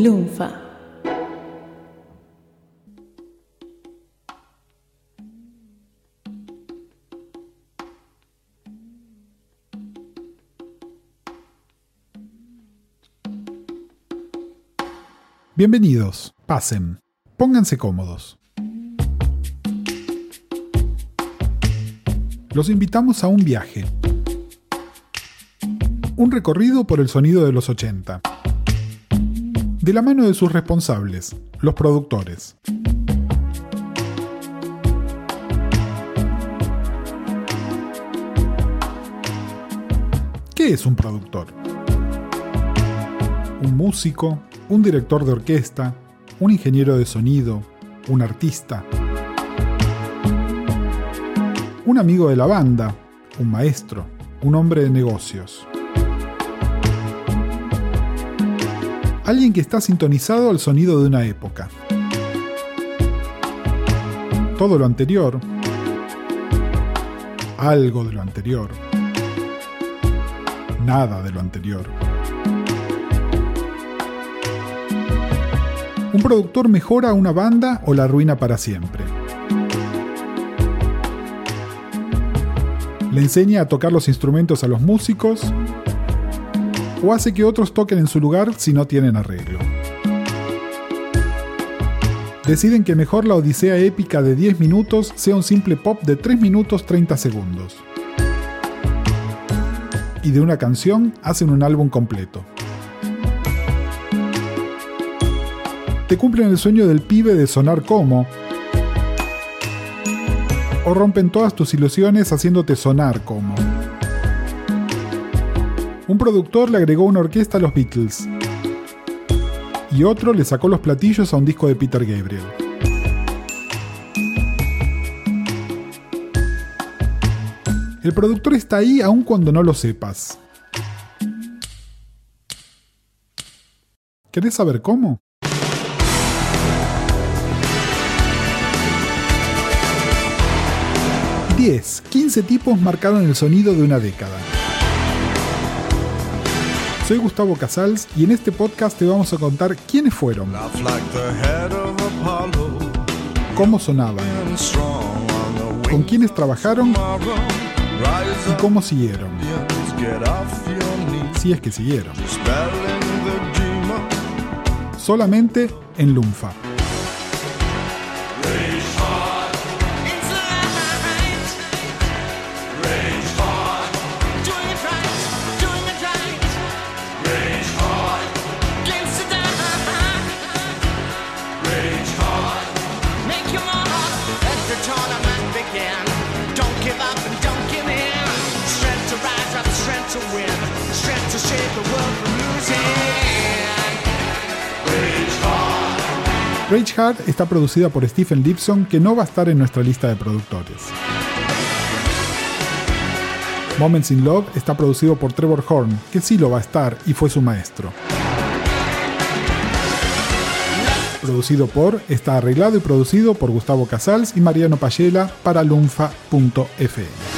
Lunfa. Bienvenidos, pasen, pónganse cómodos. Los invitamos a un viaje. Un recorrido por el sonido de los 80. De la mano de sus responsables, los productores. ¿Qué es un productor? Un músico, un director de orquesta, un ingeniero de sonido, un artista, un amigo de la banda, un maestro, un hombre de negocios. Alguien que está sintonizado al sonido de una época. Todo lo anterior, algo de lo anterior, nada de lo anterior. Un productor mejora una banda o la arruina para siempre. Le enseña a tocar los instrumentos a los músicos o hace que otros toquen en su lugar si no tienen arreglo. Deciden que mejor la odisea épica de 10 minutos sea un simple pop de 3 minutos 30 segundos. Y de una canción hacen un álbum completo. te cumplen el sueño del pibe de sonar como, o rompen todas tus ilusiones haciéndote sonar como. Un productor le agregó una orquesta a los Beatles y otro le sacó los platillos a un disco de Peter Gabriel. El productor está ahí aun cuando no lo sepas. ¿Querés saber cómo? 10, 15 tipos marcaron el sonido de una década. Soy Gustavo Casals y en este podcast te vamos a contar quiénes fueron, cómo sonaban, con quiénes trabajaron y cómo siguieron. Si es que siguieron. Solamente en Lunfa. Rage Hard está producida por Stephen Gibson, que no va a estar en nuestra lista de productores. Moments in Love está producido por Trevor Horn, que sí lo va a estar y fue su maestro. Producido por, está arreglado y producido por Gustavo Casals y Mariano Payela para lunfa.fm.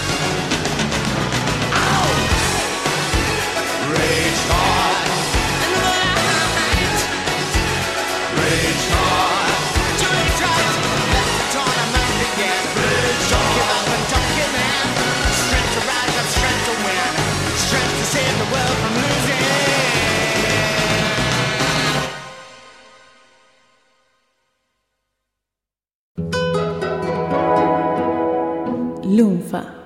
Lunfa.